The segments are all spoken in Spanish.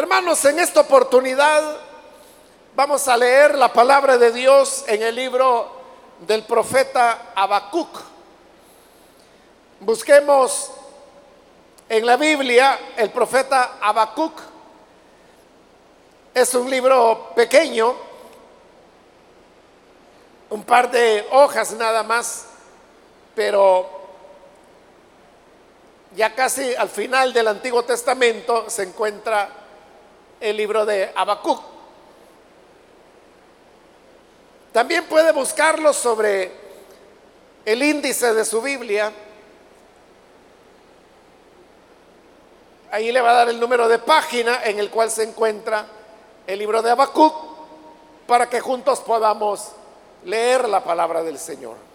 Hermanos, en esta oportunidad vamos a leer la palabra de Dios en el libro del profeta Habacuc. Busquemos en la Biblia el profeta Habacuc. Es un libro pequeño, un par de hojas nada más, pero ya casi al final del Antiguo Testamento se encuentra el libro de Habacuc. También puede buscarlo sobre el índice de su Biblia. Ahí le va a dar el número de página en el cual se encuentra el libro de Habacuc para que juntos podamos leer la palabra del Señor.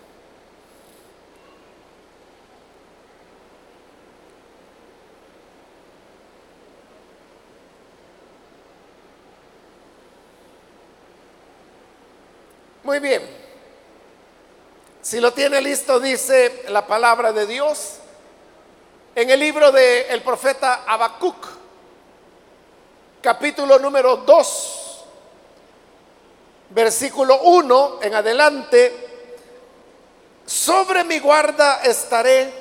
Muy bien. Si lo tiene listo, dice la palabra de Dios en el libro del profeta Habacuc, capítulo número 2, versículo 1 en adelante. Sobre mi guarda estaré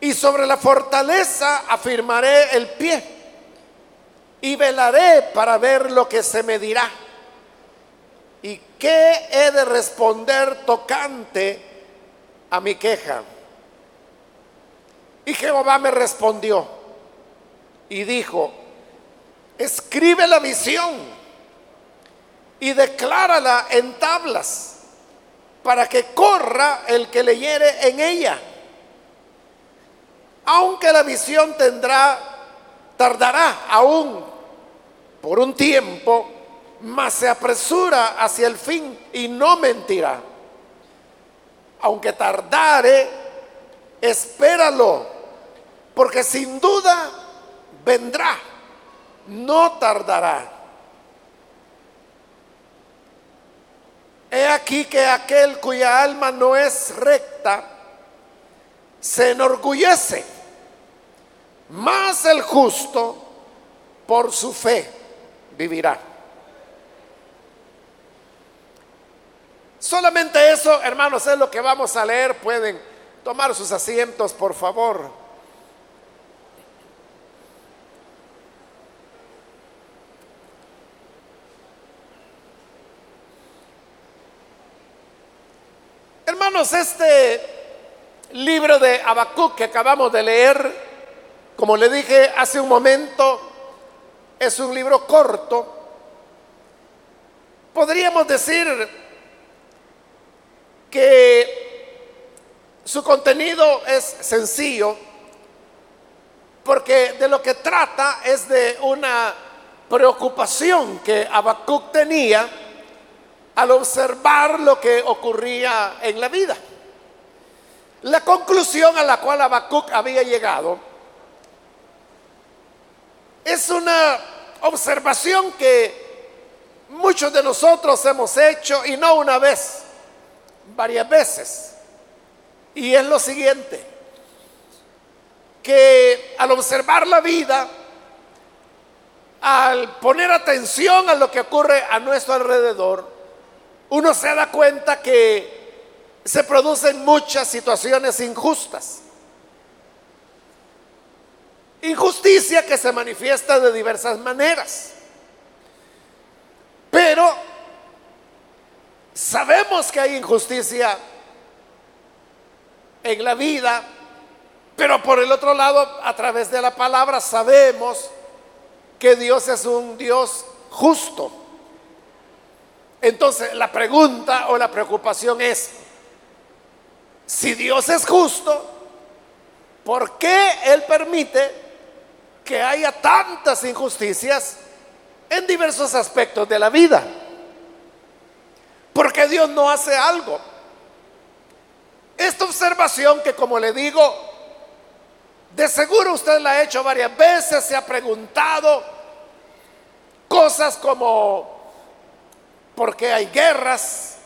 y sobre la fortaleza afirmaré el pie y velaré para ver lo que se me dirá ¿Y qué he de responder tocante a mi queja? Y Jehová me respondió y dijo, escribe la visión y declárala en tablas para que corra el que leyere en ella. Aunque la visión tendrá, tardará aún por un tiempo, mas se apresura hacia el fin y no mentirá. Aunque tardare, espéralo, porque sin duda vendrá, no tardará. He aquí que aquel cuya alma no es recta se enorgullece, mas el justo por su fe vivirá. Solamente eso, hermanos, es lo que vamos a leer. Pueden tomar sus asientos, por favor. Hermanos, este libro de Habacuc que acabamos de leer, como le dije hace un momento, es un libro corto. Podríamos decir que su contenido es sencillo porque de lo que trata es de una preocupación que Habacuc tenía al observar lo que ocurría en la vida. La conclusión a la cual Habacuc había llegado es una observación que muchos de nosotros hemos hecho y no una vez varias veces. Y es lo siguiente, que al observar la vida, al poner atención a lo que ocurre a nuestro alrededor, uno se da cuenta que se producen muchas situaciones injustas. Injusticia que se manifiesta de diversas maneras. Pero Sabemos que hay injusticia en la vida, pero por el otro lado, a través de la palabra, sabemos que Dios es un Dios justo. Entonces, la pregunta o la preocupación es, si Dios es justo, ¿por qué Él permite que haya tantas injusticias en diversos aspectos de la vida? Porque Dios no hace algo. Esta observación que como le digo, de seguro usted la ha hecho varias veces, se ha preguntado cosas como, ¿por qué hay guerras?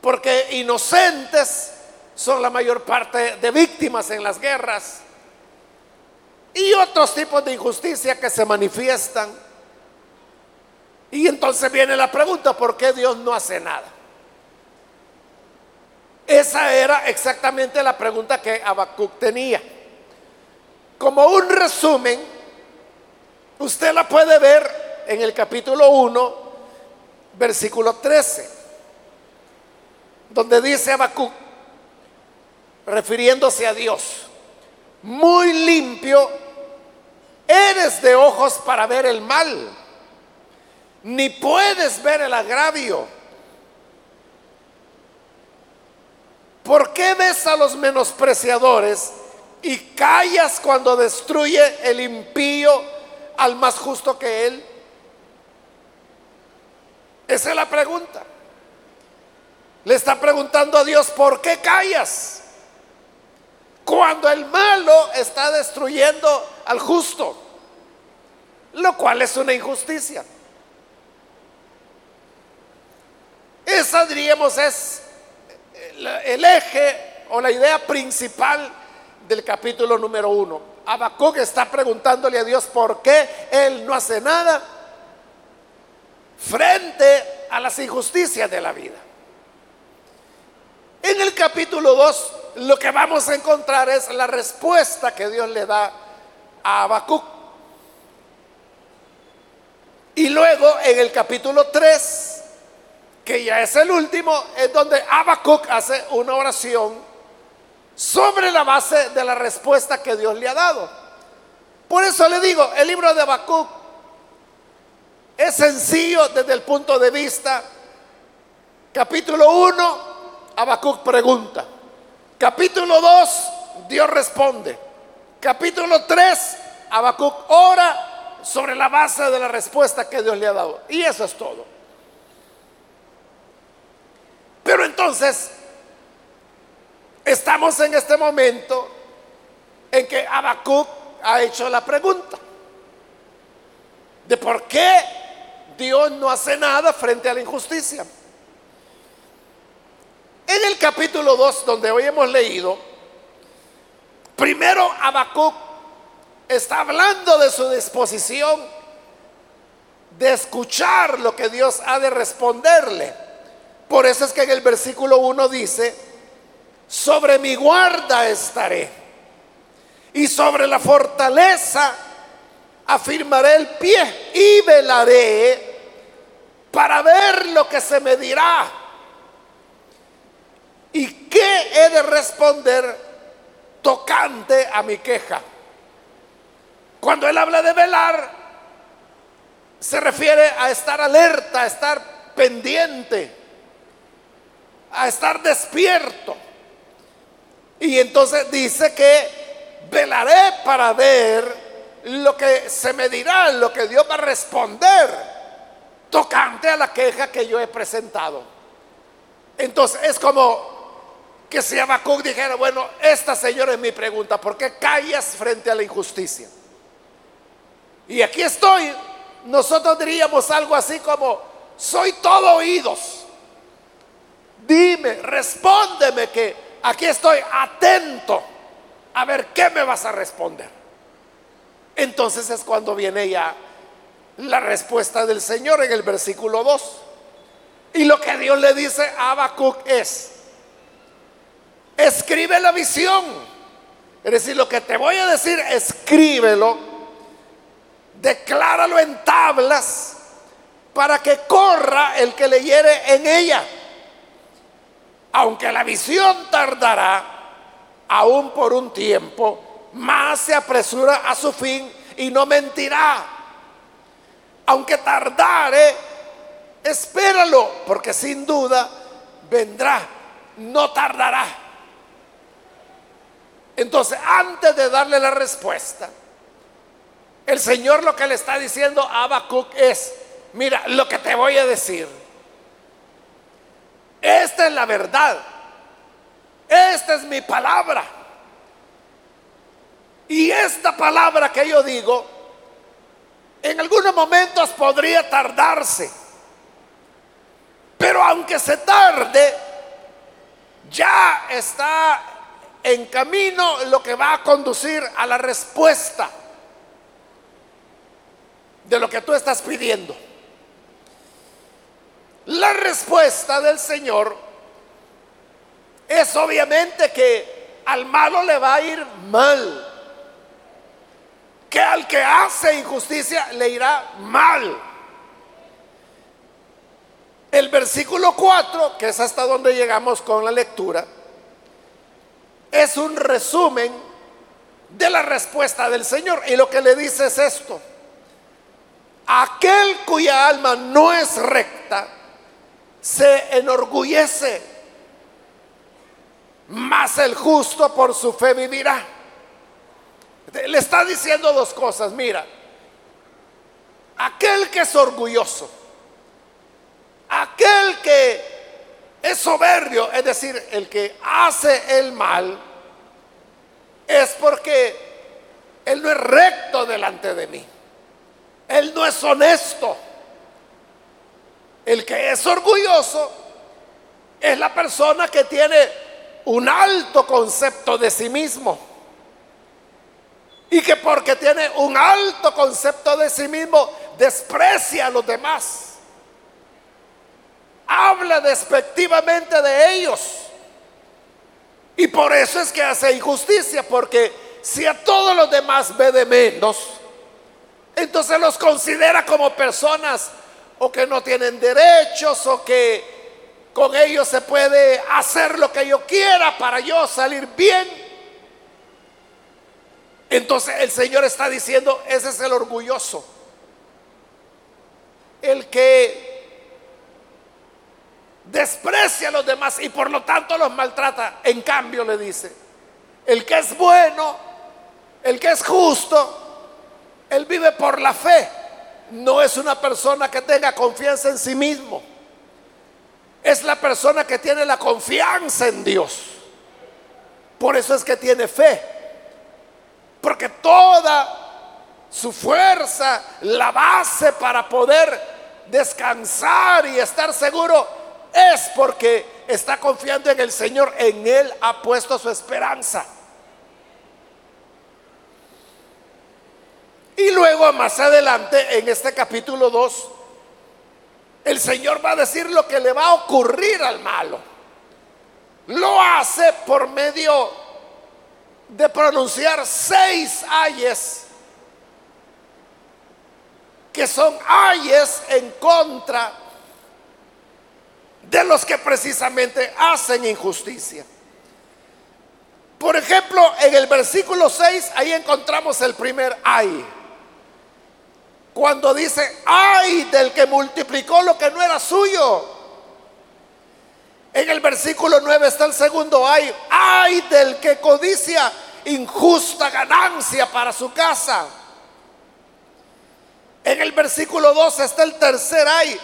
Porque inocentes son la mayor parte de víctimas en las guerras. Y otros tipos de injusticia que se manifiestan. Y entonces viene la pregunta, ¿por qué Dios no hace nada? Esa era exactamente la pregunta que Habacuc tenía. Como un resumen, usted la puede ver en el capítulo 1, versículo 13, donde dice Habacuc, refiriéndose a Dios, muy limpio eres de ojos para ver el mal, ni puedes ver el agravio ¿Por qué ves a los menospreciadores y callas cuando destruye el impío al más justo que él? Esa es la pregunta. Le está preguntando a Dios, ¿por qué callas? Cuando el malo está destruyendo al justo, lo cual es una injusticia. Esa diríamos es el eje o la idea principal del capítulo número uno. Habacuc está preguntándole a Dios por qué Él no hace nada frente a las injusticias de la vida. En el capítulo 2 lo que vamos a encontrar es la respuesta que Dios le da a Habacuc. Y luego en el capítulo 3 que ya es el último, es donde Habacuc hace una oración sobre la base de la respuesta que Dios le ha dado. Por eso le digo, el libro de Habacuc es sencillo desde el punto de vista, capítulo 1, Habacuc pregunta, capítulo 2, Dios responde, capítulo 3, Habacuc ora sobre la base de la respuesta que Dios le ha dado. Y eso es todo. Pero entonces, estamos en este momento en que Habacuc ha hecho la pregunta de por qué Dios no hace nada frente a la injusticia. En el capítulo 2, donde hoy hemos leído, primero Habacuc está hablando de su disposición de escuchar lo que Dios ha de responderle. Por eso es que en el versículo 1 dice, sobre mi guarda estaré y sobre la fortaleza afirmaré el pie y velaré para ver lo que se me dirá y qué he de responder tocante a mi queja. Cuando él habla de velar, se refiere a estar alerta, a estar pendiente a estar despierto. Y entonces dice que velaré para ver lo que se me dirá, lo que Dios va a responder tocante a la queja que yo he presentado. Entonces es como que si Habacuc dijera, bueno, esta señora es mi pregunta, ¿por qué callas frente a la injusticia? Y aquí estoy, nosotros diríamos algo así como, soy todo oídos dime, respóndeme que aquí estoy atento a ver qué me vas a responder. Entonces es cuando viene ya la respuesta del Señor en el versículo 2. Y lo que Dios le dice a Habacuc es, escribe la visión. Es decir, lo que te voy a decir, escríbelo, decláralo en tablas para que corra el que leyere en ella aunque la visión tardará aún por un tiempo, más se apresura a su fin y no mentirá. Aunque tardare, espéralo, porque sin duda vendrá, no tardará. Entonces, antes de darle la respuesta, el Señor lo que le está diciendo a Habacuc es, mira, lo que te voy a decir esta es la verdad. Esta es mi palabra. Y esta palabra que yo digo, en algunos momentos podría tardarse. Pero aunque se tarde, ya está en camino lo que va a conducir a la respuesta de lo que tú estás pidiendo. La respuesta del Señor es obviamente que al malo le va a ir mal, que al que hace injusticia le irá mal. El versículo 4, que es hasta donde llegamos con la lectura, es un resumen de la respuesta del Señor. Y lo que le dice es esto. Aquel cuya alma no es recta se enorgullece, mas el justo por su fe vivirá. Le está diciendo dos cosas, mira, aquel que es orgulloso, aquel que es soberbio, es decir, el que hace el mal, es porque él no es recto delante de mí. Él no es honesto. El que es orgulloso es la persona que tiene un alto concepto de sí mismo. Y que porque tiene un alto concepto de sí mismo, desprecia a los demás habla despectivamente de ellos. Y por eso es que hace injusticia, porque si a todos los demás ve de menos, entonces los considera como personas o que no tienen derechos o que con ellos se puede hacer lo que yo quiera para yo salir bien. Entonces el Señor está diciendo, ese es el orgulloso. El que desprecia a los demás y por lo tanto los maltrata. En cambio le dice, el que es bueno, el que es justo, él vive por la fe. No es una persona que tenga confianza en sí mismo. Es la persona que tiene la confianza en Dios. Por eso es que tiene fe. Porque toda su fuerza, la base para poder descansar y estar seguro es porque está confiando en el Señor, en Él ha puesto su esperanza. Y más adelante, en este capítulo 2, el Señor va a decir lo que le va a ocurrir al malo. Lo hace por medio de pronunciar seis ayes, que son ayes en contra de los que precisamente hacen injusticia. Por ejemplo, en el versículo 6, ahí encontramos el primer ay. Cuando dice, ay del que multiplicó lo que no era suyo. En el versículo 9 está el segundo ay, ay del que codicia injusta ganancia para su casa. En el versículo 2 está el tercer ay,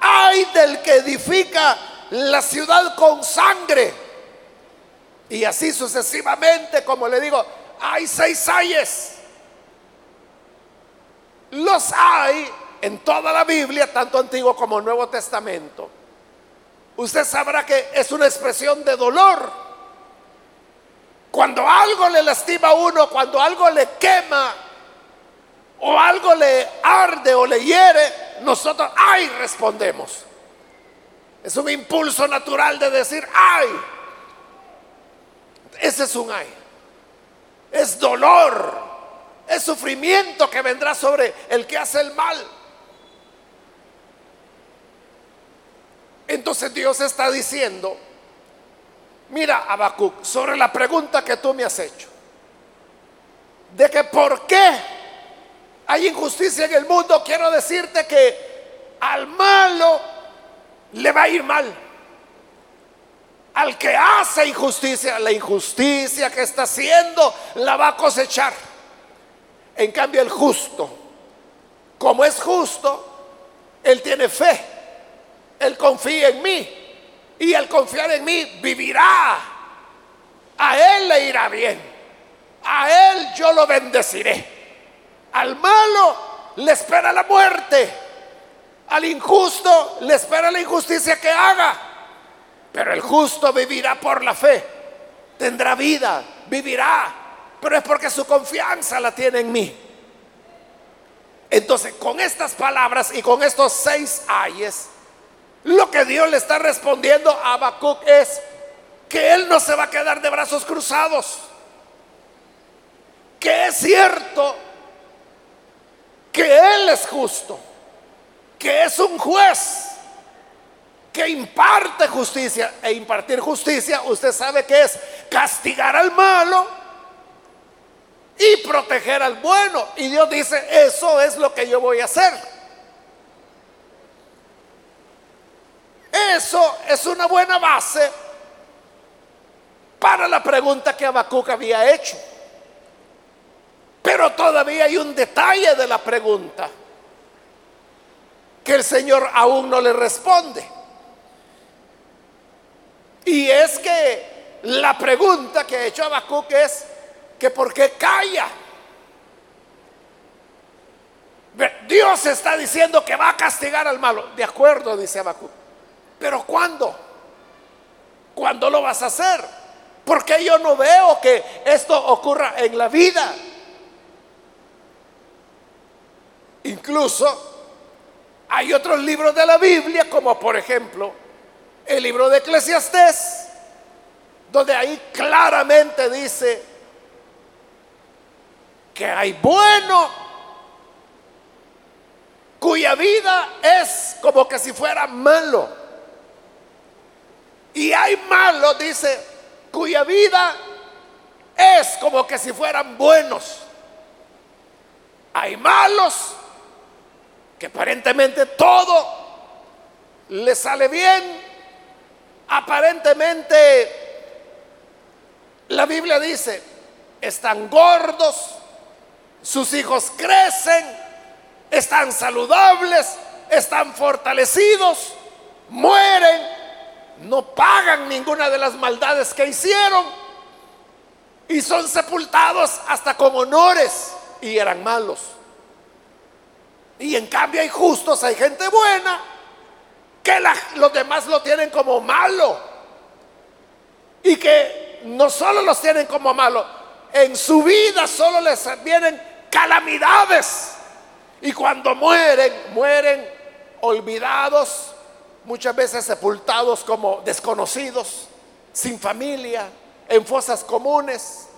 ay del que edifica la ciudad con sangre. Y así sucesivamente, como le digo, hay seis ayes. Los hay en toda la Biblia, tanto Antiguo como Nuevo Testamento. Usted sabrá que es una expresión de dolor. Cuando algo le lastima a uno, cuando algo le quema o algo le arde o le hiere, nosotros, ay, respondemos. Es un impulso natural de decir, ay. Ese es un ay. Es dolor, es sufrimiento que vendrá sobre el que hace el mal. Entonces Dios está diciendo, mira Habacuc, sobre la pregunta que tú me has hecho, de que por qué hay injusticia en el mundo, quiero decirte que al malo le va a ir mal. Al que hace injusticia, la injusticia que está haciendo la va a cosechar. En cambio el justo, como es justo, él tiene fe, él confía en mí y al confiar en mí vivirá. A él le irá bien, a él yo lo bendeciré. Al malo le espera la muerte. Al injusto le espera la injusticia que haga. Pero el justo vivirá por la fe. Tendrá vida, vivirá. Pero es porque su confianza la tiene en mí. Entonces, con estas palabras y con estos seis ayes, lo que Dios le está respondiendo a Habacuc es que él no se va a quedar de brazos cruzados. Que es cierto que él es justo, que es un juez que imparte justicia e impartir justicia, usted sabe que es castigar al malo y proteger al bueno. Y Dios dice, eso es lo que yo voy a hacer. Eso es una buena base para la pregunta que Habacuc había hecho. Pero todavía hay un detalle de la pregunta que el Señor aún no le responde. Y es que la pregunta que ha hecho Habacuc es, que por qué calla. Dios está diciendo que va a castigar al malo. De acuerdo, dice Habacuc. Pero ¿cuándo? ¿Cuándo lo vas a hacer? Porque yo no veo que esto ocurra en la vida. Incluso hay otros libros de la Biblia, como por ejemplo el libro de Eclesiastés, donde ahí claramente dice hay bueno cuya vida es como que si fuera malo. Y hay malo, dice, cuya vida es como que si fueran buenos. Hay malos que aparentemente todo le sale bien. Aparentemente la Biblia dice, están gordos, sus hijos crecen, están saludables, están fortalecidos, mueren, no pagan ninguna de las maldades que hicieron y son sepultados hasta con honores y eran malos. Y en cambio hay justos, hay gente buena, que los demás lo tienen como malo. Y que no solo los tienen como malo, en su vida solo les vienen calamidades. Y cuando mueren, mueren olvidados, muchas veces sepultados como desconocidos, sin familia, en fosas comunes.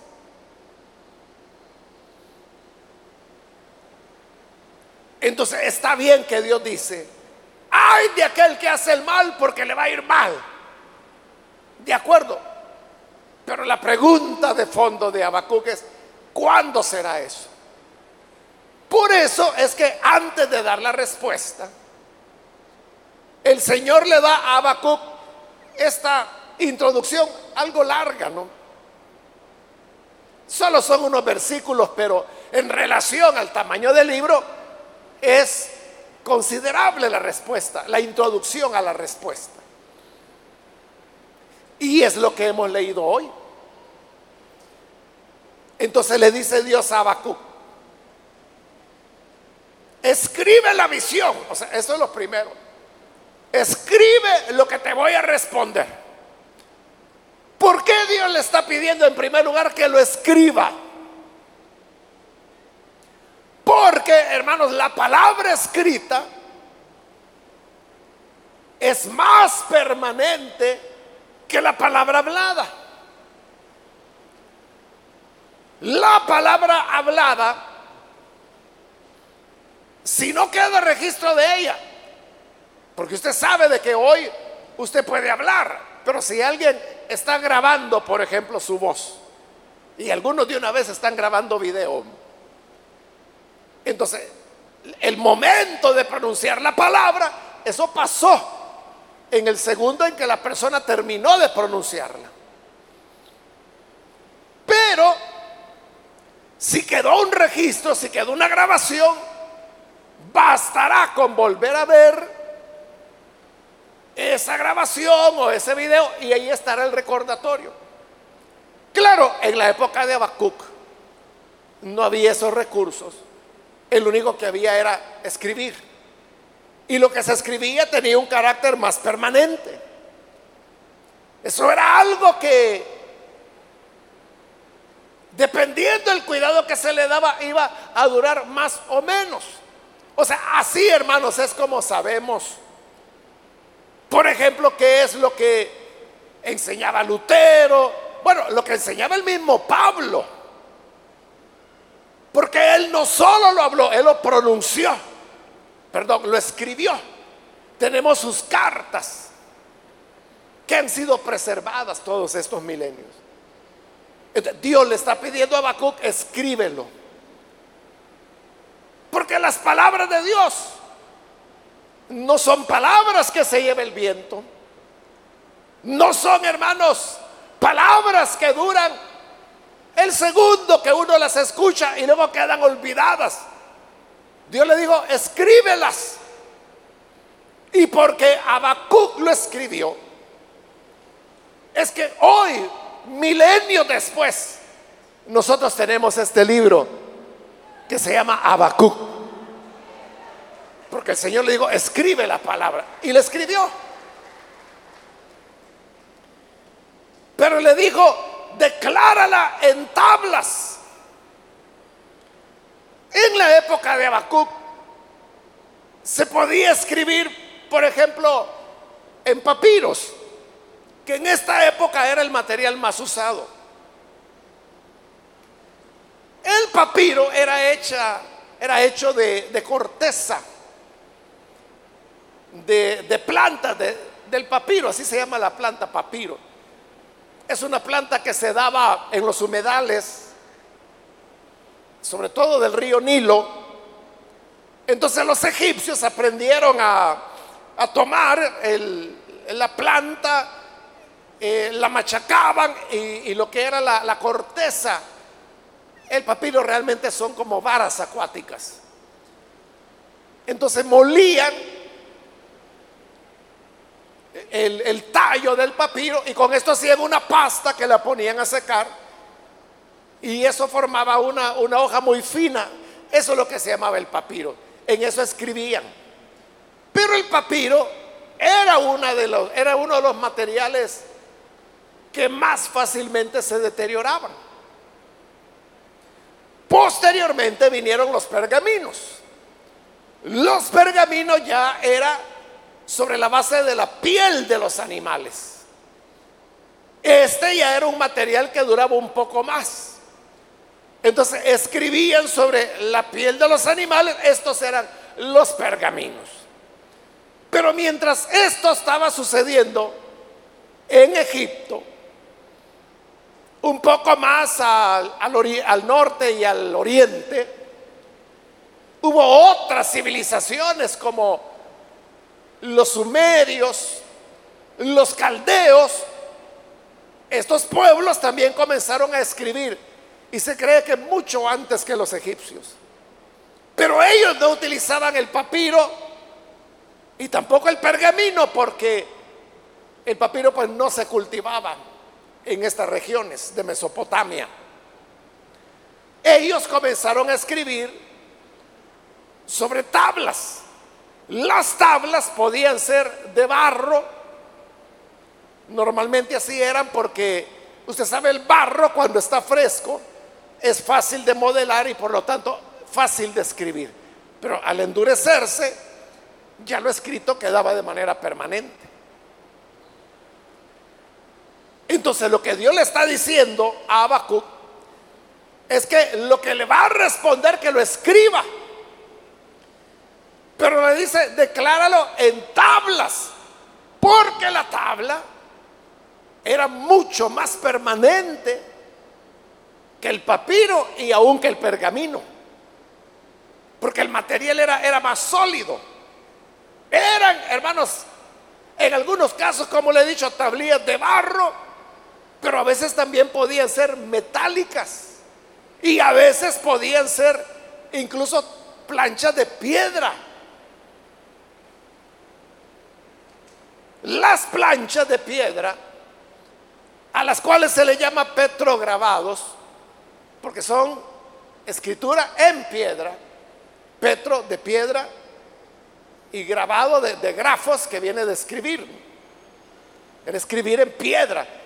Entonces está bien que Dios dice, ay de aquel que hace el mal porque le va a ir mal. De acuerdo. Pero la pregunta de fondo de Habacuc es, ¿cuándo será eso? Por eso es que antes de dar la respuesta, el Señor le da a Habacuc esta introducción algo larga, ¿no? Solo son unos versículos, pero en relación al tamaño del libro es considerable la respuesta, la introducción a la respuesta. Y es lo que hemos leído hoy. Entonces le dice Dios a Habacuc, Escribe la visión. O sea, eso es lo primero. Escribe lo que te voy a responder. ¿Por qué Dios le está pidiendo en primer lugar que lo escriba? Porque, hermanos, la palabra escrita es más permanente que la palabra hablada. La palabra hablada si no queda registro de ella. Porque usted sabe de que hoy usted puede hablar, pero si alguien está grabando, por ejemplo, su voz, y algunos de una vez están grabando video, entonces el momento de pronunciar la palabra, eso pasó en el segundo en que la persona terminó de pronunciarla. Pero si quedó un registro, si quedó una grabación, Bastará con volver a ver esa grabación o ese video y ahí estará el recordatorio. Claro, en la época de Habacuc no había esos recursos. El único que había era escribir. Y lo que se escribía tenía un carácter más permanente. Eso era algo que, dependiendo del cuidado que se le daba, iba a durar más o menos. O sea, así hermanos es como sabemos, por ejemplo, qué es lo que enseñaba Lutero, bueno, lo que enseñaba el mismo Pablo. Porque él no solo lo habló, él lo pronunció, perdón, lo escribió. Tenemos sus cartas que han sido preservadas todos estos milenios. Dios le está pidiendo a Habacuc, escríbelo. Porque las palabras de Dios no son palabras que se lleve el viento. No son, hermanos, palabras que duran el segundo que uno las escucha y luego quedan olvidadas. Dios le dijo, escríbelas. Y porque Habacuc lo escribió, es que hoy, milenios después, nosotros tenemos este libro que se llama Habacuc. Porque el Señor le dijo, escribe la palabra. Y le escribió. Pero le dijo, declárala en tablas. En la época de Habacuc se podía escribir, por ejemplo, en papiros, que en esta época era el material más usado. El papiro era, hecha, era hecho de, corteza, de, de planta, del papiro, así se llama la planta papiro. Es una planta que se daba en los humedales, sobre todo del río Nilo. Entonces los egipcios aprendieron a, tomar la planta, eh, la machacaban y, lo que era la corteza el papiro realmente son como varas acuáticas. Entonces molían el, tallo del papiro y con esto hacían una pasta que la ponían a secar y eso formaba una, una hoja muy fina. Eso es lo que se llamaba el papiro. En eso escribían. Pero el papiro era, de los, era uno de los materiales que más fácilmente se deterioraban. Posteriormente vinieron los pergaminos. Los pergaminos ya era sobre la base de la piel de los animales. Este ya era un material que duraba un poco más. Entonces escribían sobre la piel de los animales, estos eran los pergaminos. Pero mientras esto estaba sucediendo en Egipto, un poco más al, norte y al oriente, hubo otras civilizaciones como los sumerios, los caldeos. Estos pueblos también comenzaron a escribir y se cree que mucho antes que los egipcios. Pero ellos no utilizaban el papiro y tampoco el pergamino porque el papiro pues no se cultivaba en estas regiones de Mesopotamia. Ellos comenzaron a escribir sobre tablas. Las tablas podían ser de barro. Normalmente así eran porque usted sabe el barro cuando está fresco es fácil de modelar y por lo tanto fácil de escribir. Pero al endurecerse ya lo escrito quedaba de manera permanente. Entonces lo que Dios le está diciendo a Habacuc es que lo que le va a responder que lo escriba. Pero le dice, decláralo en tablas, porque la tabla era mucho más permanente que el papiro y aún que el pergamino. Porque el material era, era más sólido. Eran, hermanos, en algunos casos, como le he dicho, tablillas de barro pero a veces también podían ser metálicas y a veces podían ser incluso planchas de piedra. Las planchas de piedra, a las cuales se le llama petrograbados, porque son escritura en piedra, petro de piedra y grabado de, de grafos que viene de escribir, el escribir en piedra.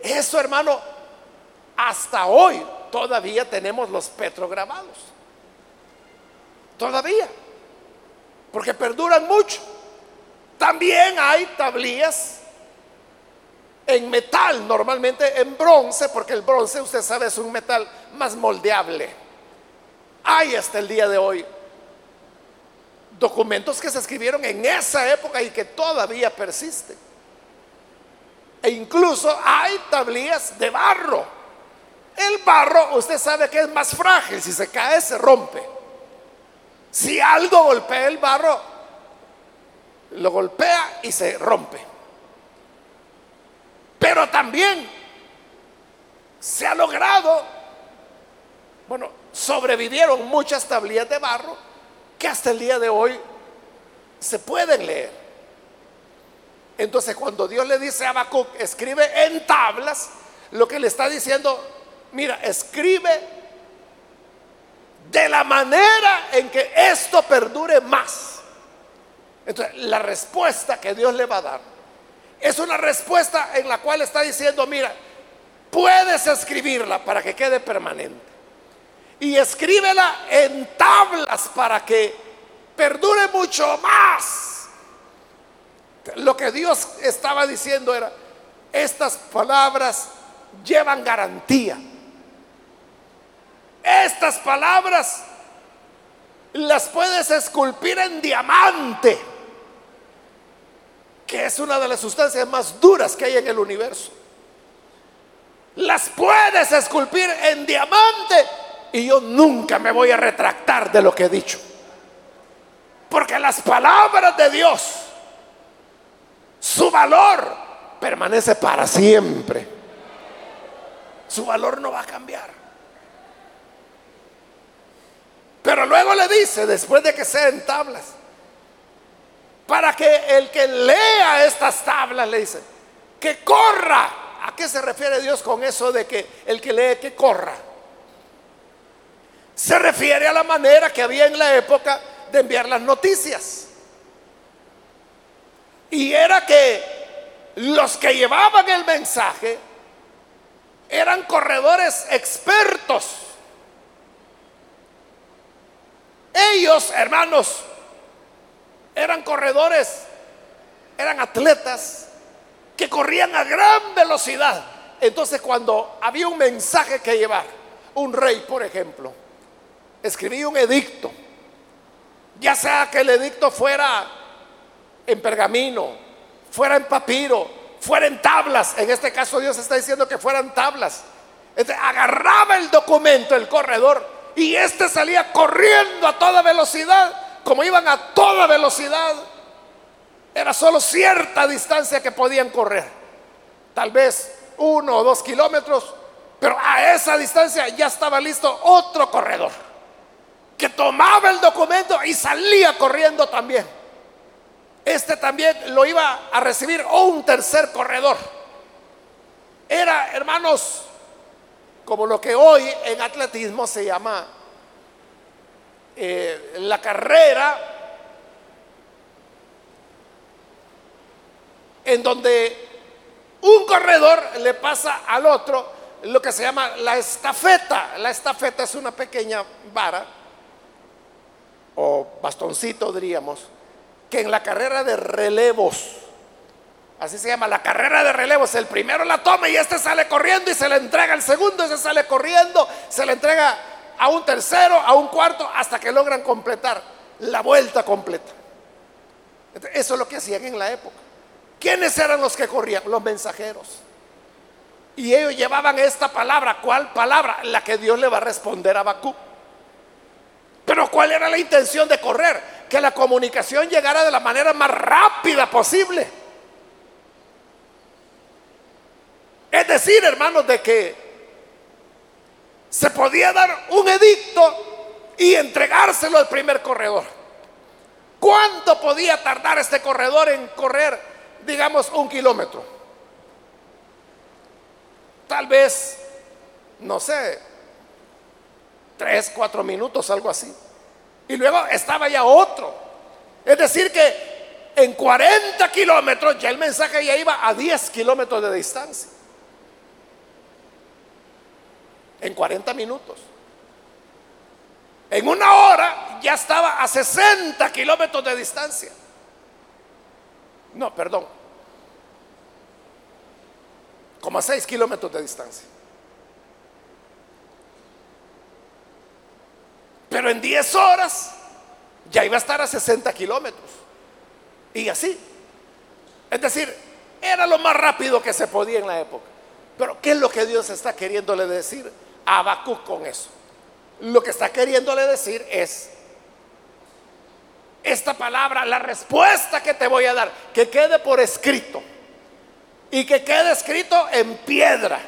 Eso, hermano, hasta hoy todavía tenemos los petrograbados. Todavía. Porque perduran mucho. También hay tablillas en metal, normalmente en bronce, porque el bronce, usted sabe, es un metal más moldeable. Hay hasta el día de hoy documentos que se escribieron en esa época y que todavía persisten. E incluso hay tablillas de barro. El barro, usted sabe que es más frágil, si se cae se rompe. Si algo golpea el barro, lo golpea y se rompe. Pero también se ha logrado, bueno, sobrevivieron muchas tablillas de barro que hasta el día de hoy se pueden leer. Entonces cuando Dios le dice a Habacuc, escribe en tablas, lo que le está diciendo, mira, escribe de la manera en que esto perdure más. Entonces, la respuesta que Dios le va a dar es una respuesta en la cual está diciendo, mira, puedes escribirla para que quede permanente y escríbela en tablas para que perdure mucho más. Lo que Dios estaba diciendo era, estas palabras llevan garantía. Estas palabras las puedes esculpir en diamante, que es una de las sustancias más duras que hay en el universo. Las puedes esculpir en diamante y yo nunca me voy a retractar de lo que he dicho. Porque las palabras de Dios, su valor permanece para siempre. Su valor no va a cambiar. Pero luego le dice, después de que sean tablas, para que el que lea estas tablas, le dice, que corra. ¿A qué se refiere Dios con eso de que el que lee que corra? se refiere a la manera que había en la época de enviar las noticias. Y era que los que llevaban el mensaje eran corredores expertos. Ellos, hermanos, eran corredores, eran atletas que corrían a gran velocidad. Entonces cuando había un mensaje que llevar, un rey, por ejemplo, escribí un edicto, ya sea que el edicto fuera en pergamino, fuera en papiro, fuera en tablas, en este caso Dios está diciendo que fueran tablas. agarraba el documento, el corredor, y este salía corriendo a toda velocidad, como iban a toda velocidad, era solo cierta distancia que podían correr, tal vez uno o dos kilómetros, pero a esa distancia ya estaba listo otro corredor que tomaba el documento y salía corriendo también. Este también lo iba a recibir o un tercer corredor. Era, hermanos, como lo que hoy en atletismo se llama eh, la carrera en donde un corredor le pasa al otro lo que se llama la estafeta. La estafeta es una pequeña vara o bastoncito diríamos, que en la carrera de relevos, así se llama, la carrera de relevos, el primero la toma y este sale corriendo y se le entrega al segundo, ese sale corriendo, se le entrega a un tercero, a un cuarto, hasta que logran completar la vuelta completa. Eso es lo que hacían en la época. ¿Quiénes eran los que corrían? Los mensajeros. Y ellos llevaban esta palabra. ¿Cuál palabra? La que Dios le va a responder a Bakú. Pero ¿cuál era la intención de correr? Que la comunicación llegara de la manera más rápida posible. Es decir, hermanos, de que se podía dar un edicto y entregárselo al primer corredor. ¿Cuánto podía tardar este corredor en correr, digamos, un kilómetro? Tal vez, no sé, tres, cuatro minutos, algo así. Y luego estaba ya otro. Es decir, que en 40 kilómetros ya el mensaje ya iba a 10 kilómetros de distancia. En 40 minutos. En una hora ya estaba a 60 kilómetros de distancia. No, perdón. Como a 6 kilómetros de distancia. Pero en 10 horas ya iba a estar a 60 kilómetros. Y así. Es decir, era lo más rápido que se podía en la época. Pero ¿qué es lo que Dios está queriéndole decir a Habacuc con eso? Lo que está queriéndole decir es esta palabra, la respuesta que te voy a dar, que quede por escrito y que quede escrito en piedra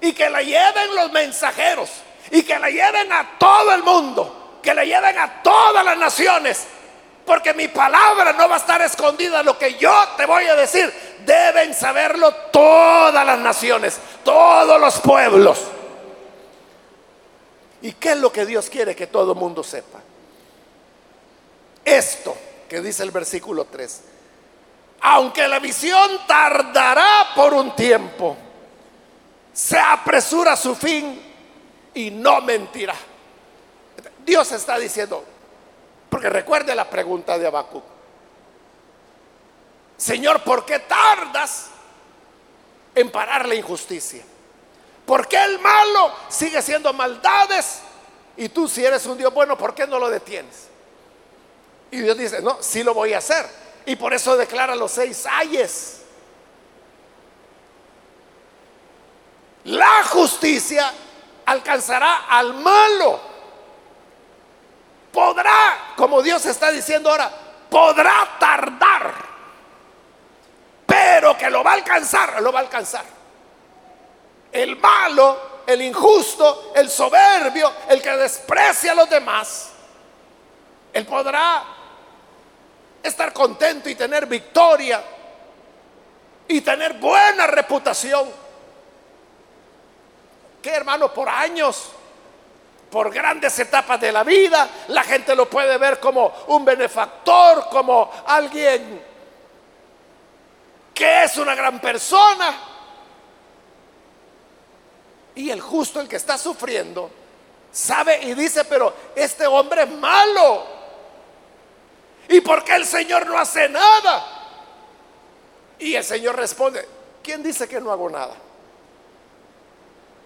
y que la lleven los mensajeros y que la lleven a todo el mundo, que la lleven a todas las naciones, porque mi palabra no va a estar escondida, lo que yo te voy a decir, deben saberlo todas las naciones, todos los pueblos. ¿Y qué es lo que Dios quiere que todo el mundo sepa? Esto que dice el versículo 3. Aunque la visión tardará por un tiempo, se apresura su fin y no mentirá. Dios está diciendo, porque recuerde la pregunta de Habacuc. Señor, ¿por qué tardas en parar la injusticia? ¿Por qué el malo sigue siendo maldades? Y tú si eres un Dios bueno, ¿por qué no lo detienes? Y Dios dice, no, sí lo voy a hacer. Y por eso declara los seis ayes. La justicia alcanzará al malo. Podrá, como Dios está diciendo ahora, podrá tardar. Pero que lo va a alcanzar, lo va a alcanzar el malo, el injusto, el soberbio, el que desprecia a los demás, él podrá estar contento y tener victoria y tener buena reputación. Que hermano, por años, por grandes etapas de la vida, la gente lo puede ver como un benefactor, como alguien que es una gran persona. Y el justo, el que está sufriendo, sabe y dice, pero este hombre es malo. ¿Y por qué el Señor no hace nada? Y el Señor responde, ¿quién dice que no hago nada?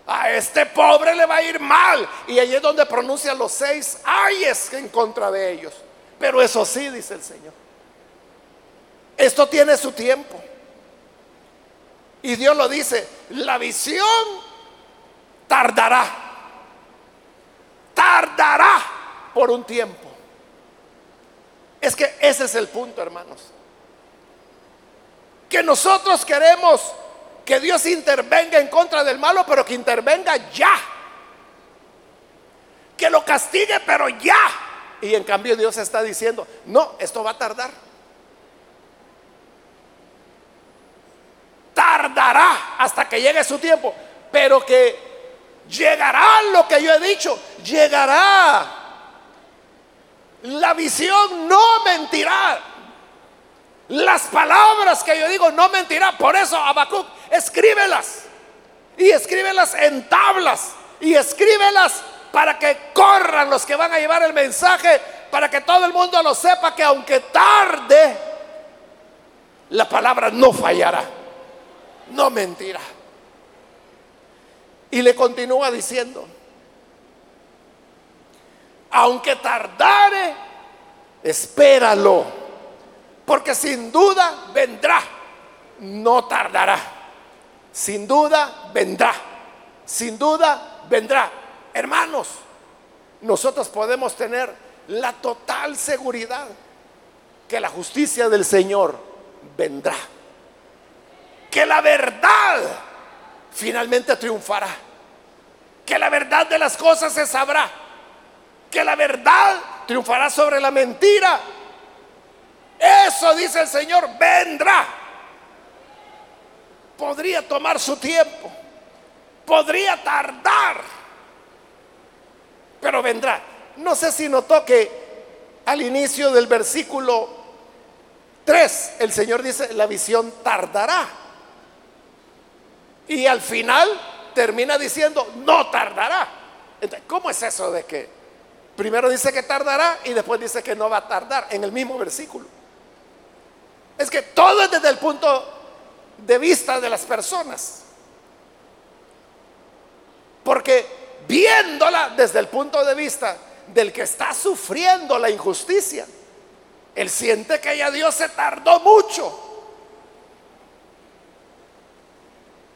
A este pobre le va a ir mal. Y allí es donde pronuncia los seis ayes en contra de ellos. Pero eso sí, dice el Señor. Esto tiene su tiempo. Y Dios lo dice, la visión tardará. Tardará por un tiempo. Es que ese es el punto, hermanos. Que nosotros queremos que Dios intervenga en contra del malo, pero que intervenga ya. Que lo castigue, pero ya. Y en cambio Dios está diciendo, no, esto va a tardar. Tardará hasta que llegue su tiempo, pero que Llegará lo que yo he dicho, llegará. La visión no mentirá. Las palabras que yo digo no mentirá. Por eso, Habacuc, escríbelas. Y escríbelas en tablas. Y escríbelas para que corran los que van a llevar el mensaje. Para que todo el mundo lo sepa que aunque tarde, la palabra no fallará. No mentirá. Y le continúa diciendo, aunque tardare, espéralo, porque sin duda vendrá, no tardará, sin duda vendrá, sin duda vendrá. Hermanos, nosotros podemos tener la total seguridad que la justicia del Señor vendrá, que la verdad finalmente triunfará. Que la verdad de las cosas se sabrá. Que la verdad triunfará sobre la mentira. Eso dice el Señor, vendrá. Podría tomar su tiempo. Podría tardar. Pero vendrá. No sé si notó que al inicio del versículo 3 el Señor dice, la visión tardará. Y al final termina diciendo, no tardará. Entonces, ¿cómo es eso de que Primero dice que tardará y después dice que no va a tardar en el mismo versículo. Es que todo es desde el punto de vista de las personas. Porque viéndola desde el punto de vista del que está sufriendo la injusticia, él siente que ya Dios se tardó mucho.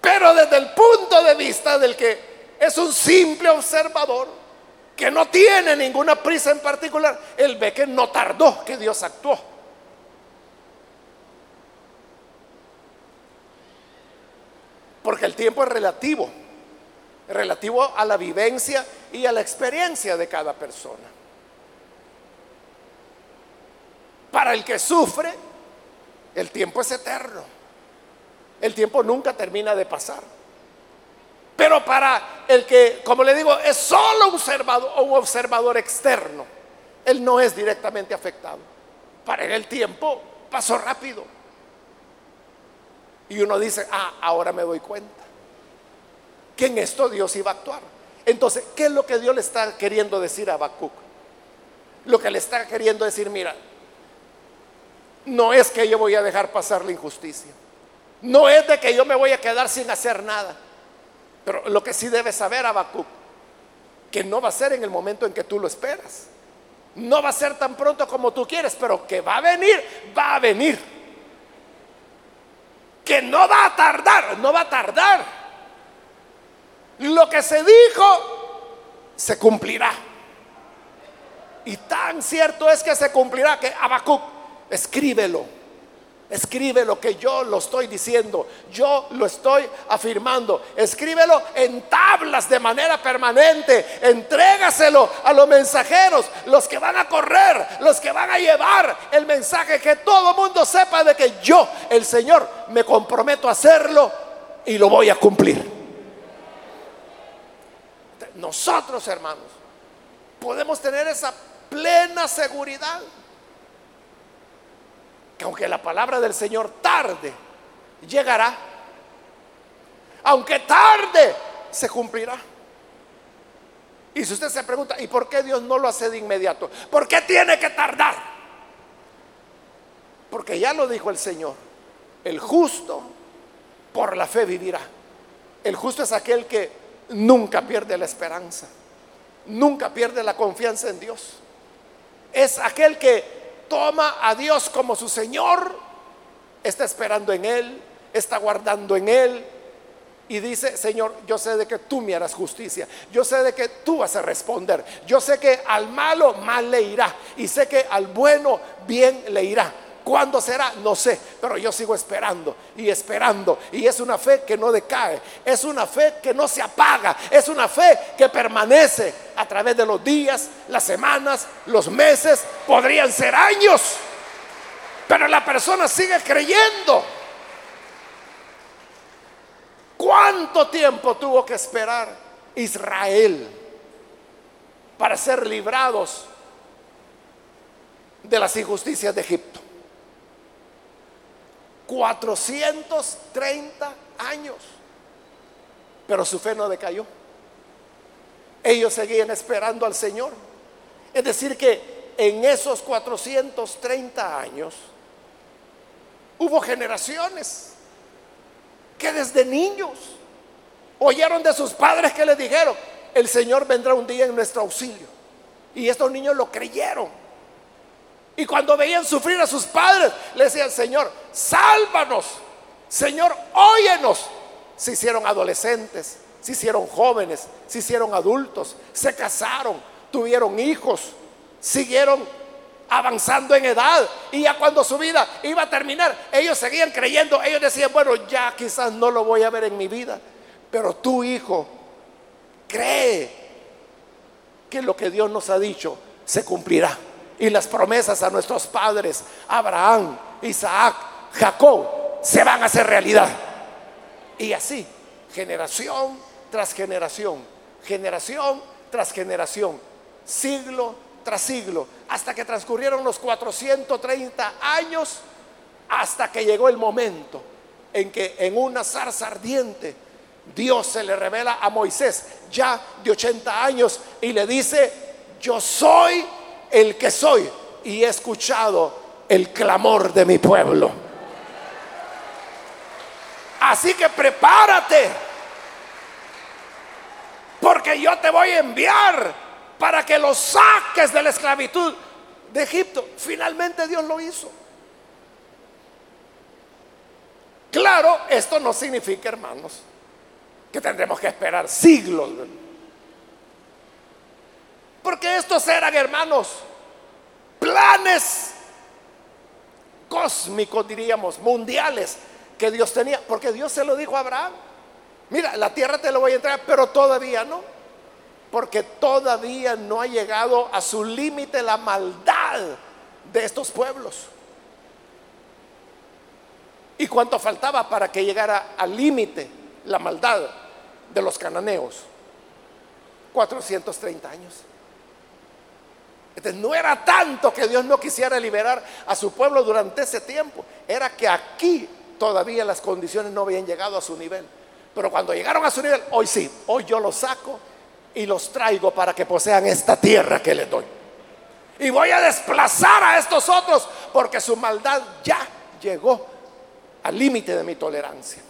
Pero desde el punto de vista del que es un simple observador, que no tiene ninguna prisa en particular, él ve que no tardó, que Dios actuó. Porque el tiempo es relativo, relativo a la vivencia y a la experiencia de cada persona. Para el que sufre, el tiempo es eterno. El tiempo nunca termina de pasar. Pero para el que, como le digo, es solo un observador, un observador externo, él no es directamente afectado. Para él el tiempo pasó rápido. Y uno dice, ah, ahora me doy cuenta que en esto Dios iba a actuar. Entonces, ¿qué es lo que Dios le está queriendo decir a Habacuc? Lo que le está queriendo decir, mira, no es que yo voy a dejar pasar la injusticia. No es de que yo me voy a quedar sin hacer nada. Pero lo que sí debes saber, Habacuc, que no va a ser en el momento en que tú lo esperas. No va a ser tan pronto como tú quieres, pero que va a venir, va a venir. Que no va a tardar, no va a tardar. Lo que se dijo se cumplirá. Y tan cierto es que se cumplirá que Habacuc escríbelo. Escribe lo que yo lo estoy diciendo, yo lo estoy afirmando. Escríbelo en tablas de manera permanente. Entrégaselo a los mensajeros, los que van a correr, los que van a llevar el mensaje, que todo mundo sepa de que yo, el Señor, me comprometo a hacerlo y lo voy a cumplir. Nosotros, hermanos, podemos tener esa plena seguridad que aunque la palabra del Señor tarde, llegará. Aunque tarde, se cumplirá. Y si usted se pregunta, ¿y por qué Dios no lo hace de inmediato? ¿Por qué tiene que tardar? Porque ya lo dijo el Señor, el justo por la fe vivirá. El justo es aquel que nunca pierde la esperanza, nunca pierde la confianza en Dios. Es aquel que toma a Dios como su Señor, está esperando en Él, está guardando en Él. Y dice, Señor, yo sé de que tú me harás justicia. Yo sé de que tú vas a responder. Yo sé que al malo mal le irá. Y sé que al bueno bien le irá. ¿Cuándo será? No sé, pero yo sigo esperando y esperando. Y es una fe que no decae, es una fe que no se apaga, es una fe que permanece a través de los días, las semanas, los meses, podrían ser años. Pero la persona sigue creyendo. ¿Cuánto tiempo tuvo que esperar Israel para ser librados de las injusticias de Egipto? 430 años. Pero su fe no decayó. Ellos seguían esperando al Señor. Es decir, que en esos 430 años hubo generaciones que desde niños oyeron de sus padres que les dijeron, el Señor vendrá un día en nuestro auxilio. Y estos niños lo creyeron. Y cuando veían sufrir a sus padres, le decían, Señor, sálvanos. Señor, óyenos. Se hicieron adolescentes, se hicieron jóvenes, se hicieron adultos, se casaron, tuvieron hijos, siguieron avanzando en edad. Y ya cuando su vida iba a terminar, ellos seguían creyendo. Ellos decían, bueno, ya quizás no lo voy a ver en mi vida. Pero tu hijo, cree que lo que Dios nos ha dicho se cumplirá y las promesas a nuestros padres, Abraham, Isaac, Jacob, se van a hacer realidad. Y así, generación tras generación, generación tras generación, siglo tras siglo, hasta que transcurrieron los 430 años, hasta que llegó el momento en que en una zarza ardiente Dios se le revela a Moisés, ya de 80 años, y le dice, yo soy el que soy y he escuchado el clamor de mi pueblo. Así que prepárate, porque yo te voy a enviar para que los saques de la esclavitud de Egipto. Finalmente Dios lo hizo. Claro, esto no significa, hermanos, que tendremos que esperar siglos. Porque estos eran, hermanos, planes cósmicos, diríamos, mundiales, que Dios tenía. Porque Dios se lo dijo a Abraham. Mira, la tierra te lo voy a entregar, pero todavía no. Porque todavía no ha llegado a su límite la maldad de estos pueblos. ¿Y cuánto faltaba para que llegara al límite la maldad de los cananeos? 430 años. No era tanto que Dios no quisiera liberar a su pueblo durante ese tiempo, era que aquí todavía las condiciones no habían llegado a su nivel. Pero cuando llegaron a su nivel, hoy sí, hoy yo los saco y los traigo para que posean esta tierra que les doy. Y voy a desplazar a estos otros porque su maldad ya llegó al límite de mi tolerancia.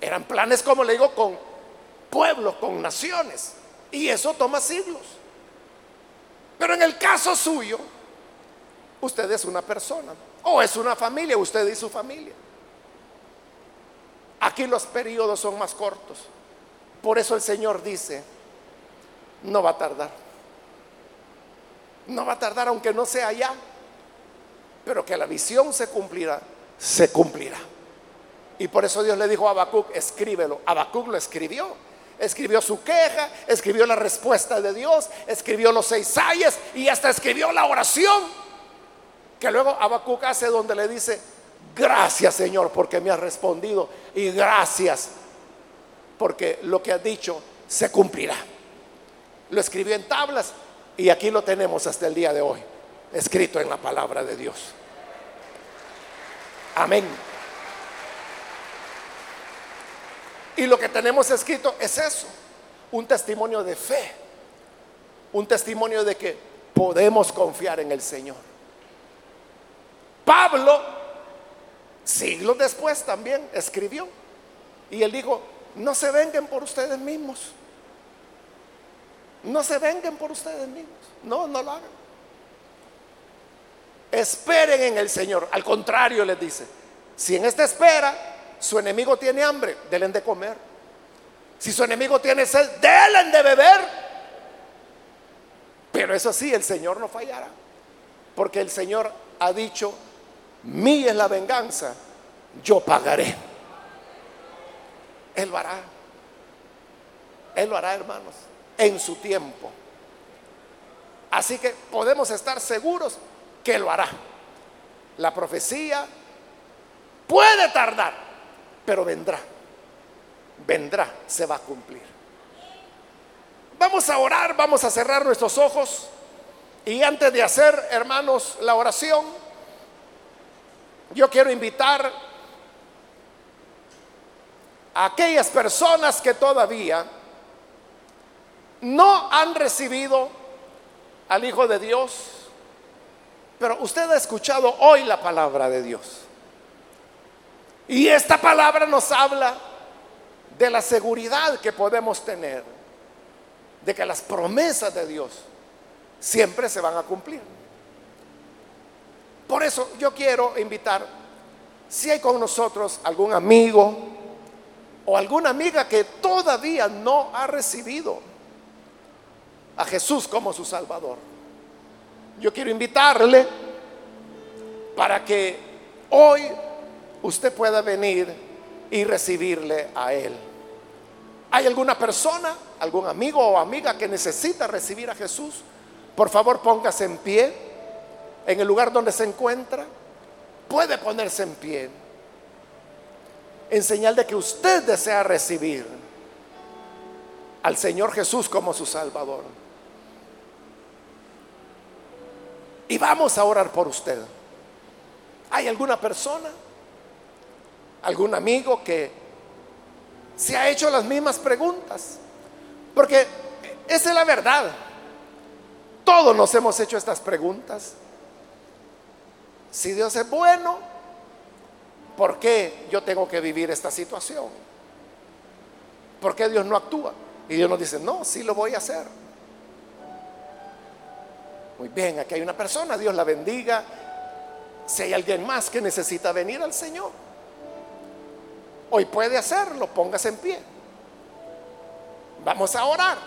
Eran planes, como le digo, con pueblos, con naciones. Y eso toma siglos. Pero en el caso suyo, usted es una persona. O es una familia, usted y su familia. Aquí los periodos son más cortos. Por eso el Señor dice, no va a tardar. No va a tardar aunque no sea ya pero que la visión se cumplirá, se cumplirá. Y por eso Dios le dijo a Habacuc, escríbelo. Habacuc lo escribió. Escribió su queja, escribió la respuesta de Dios, escribió los seis ayes y hasta escribió la oración. Que luego Habacuc hace donde le dice, gracias Señor porque me has respondido y gracias porque lo que has dicho se cumplirá. Lo escribió en tablas y aquí lo tenemos hasta el día de hoy escrito en la palabra de Dios. Amén. Y lo que tenemos escrito es eso, un testimonio de fe, un testimonio de que podemos confiar en el Señor. Pablo, siglos después también escribió, y él dijo, no se vengan por ustedes mismos, no se vengan por ustedes mismos, no, no lo hagan. Esperen en el Señor. Al contrario, les dice, si en esta espera su enemigo tiene hambre, delen de comer. Si su enemigo tiene sed, delen de beber. Pero eso sí, el Señor no fallará. Porque el Señor ha dicho, mía es la venganza, yo pagaré. Él lo hará. Él lo hará, hermanos, en su tiempo. Así que podemos estar seguros que lo hará. La profecía puede tardar, pero vendrá. Vendrá, se va a cumplir. Vamos a orar, vamos a cerrar nuestros ojos. Y antes de hacer, hermanos, la oración, yo quiero invitar a aquellas personas que todavía no han recibido al Hijo de Dios pero usted ha escuchado hoy la palabra de Dios. Y esta palabra nos habla de la seguridad que podemos tener, de que las promesas de Dios siempre se van a cumplir. Por eso yo quiero invitar, si hay con nosotros algún amigo o alguna amiga que todavía no ha recibido a Jesús como su Salvador, yo quiero invitarle para que hoy usted pueda venir y recibirle a Él. ¿Hay alguna persona, algún amigo o amiga que necesita recibir a Jesús? Por favor, póngase en pie en el lugar donde se encuentra. Puede ponerse en pie en señal de que usted desea recibir al Señor Jesús como su Salvador. Y vamos a orar por usted. ¿Hay alguna persona? ¿Algún amigo que se ha hecho las mismas preguntas? Porque Esa es la verdad. Todos nos hemos hecho estas preguntas. Si Dios es bueno, ¿por qué yo tengo que vivir esta situación? ¿Por qué Dios no actúa? Y Dios nos dice, no, sí lo voy a hacer. Muy bien, aquí hay una persona, Dios la bendiga. Si hay alguien más que necesita venir al Señor, hoy puede hacerlo, póngase en pie. Vamos a orar.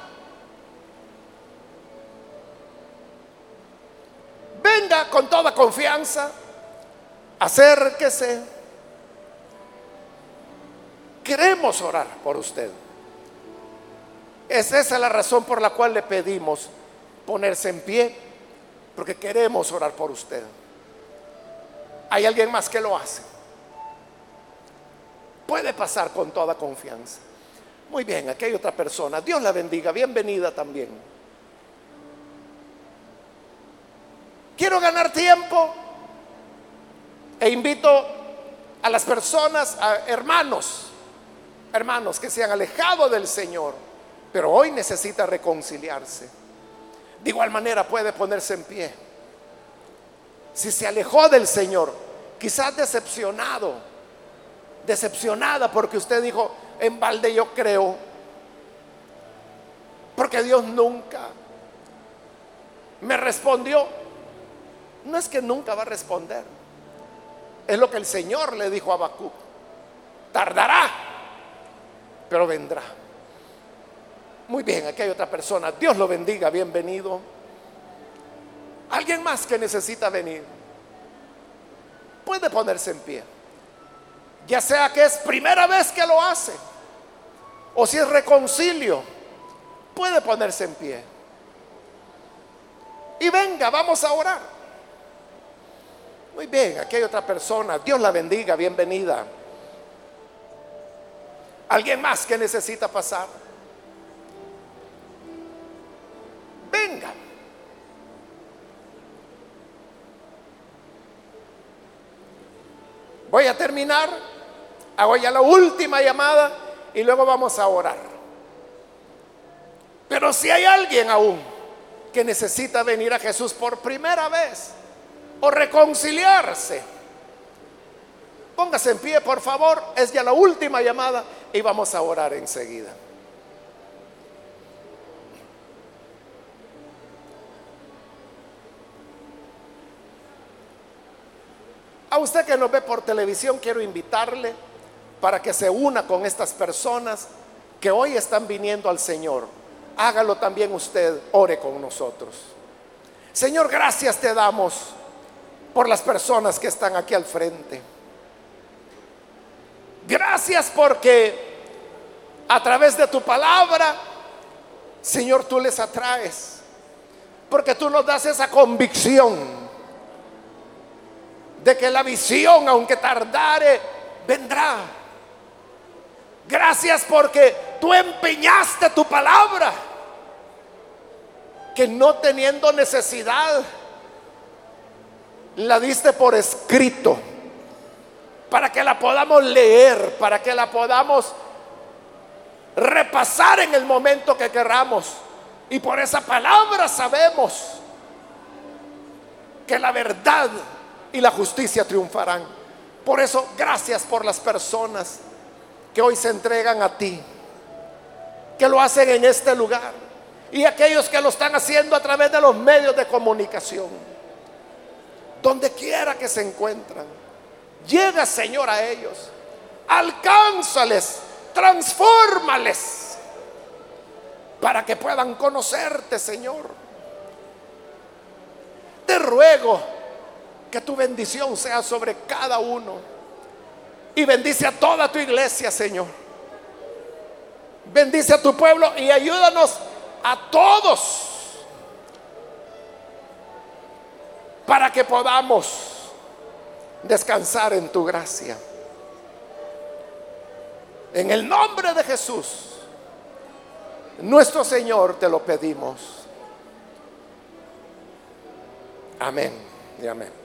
Venga con toda confianza, acérquese. Queremos orar por usted. Es esa la razón por la cual le pedimos ponerse en pie, porque queremos orar por usted. Hay alguien más que lo hace. Puede pasar con toda confianza. Muy bien, aquí hay otra persona. Dios la bendiga. Bienvenida también. Quiero ganar tiempo e invito a las personas, a hermanos, hermanos que se han alejado del Señor, pero hoy necesita reconciliarse. De igual manera puede ponerse en pie. Si se alejó del Señor, quizás decepcionado, decepcionada porque usted dijo, en balde yo creo, porque Dios nunca me respondió. No es que nunca va a responder, es lo que el Señor le dijo a Bakú. Tardará, pero vendrá. Muy bien, aquí hay otra persona. Dios lo bendiga, bienvenido. Alguien más que necesita venir. Puede ponerse en pie. Ya sea que es primera vez que lo hace o si es reconcilio, puede ponerse en pie. Y venga, vamos a orar. Muy bien, aquí hay otra persona. Dios la bendiga, bienvenida. ¿Alguien más que necesita pasar? Venga. Voy a terminar. Hago ya la última llamada y luego vamos a orar. Pero si hay alguien aún que necesita venir a Jesús por primera vez o reconciliarse, póngase en pie, por favor. Es ya la última llamada y vamos a orar enseguida. A usted que nos ve por televisión, quiero invitarle para que se una con estas personas que hoy están viniendo al Señor. Hágalo también usted, ore con nosotros. Señor, gracias te damos por las personas que están aquí al frente. Gracias porque a través de tu palabra, Señor, tú les atraes. Porque tú nos das esa convicción de que la visión, aunque tardare, vendrá. Gracias porque tú empeñaste tu palabra, que no teniendo necesidad, la diste por escrito, para que la podamos leer, para que la podamos repasar en el momento que queramos. Y por esa palabra sabemos que la verdad y la justicia triunfarán. Por eso, gracias por las personas que hoy se entregan a ti, que lo hacen en este lugar y aquellos que lo están haciendo a través de los medios de comunicación, donde quiera que se encuentran. Llega, Señor, a ellos, alcánzales, transfórmales, para que puedan conocerte, Señor. Te ruego que tu bendición sea sobre cada uno. Y bendice a toda tu iglesia, Señor. Bendice a tu pueblo y ayúdanos a todos para que podamos descansar en tu gracia. En el nombre de Jesús, nuestro Señor, te lo pedimos. Amén y amén.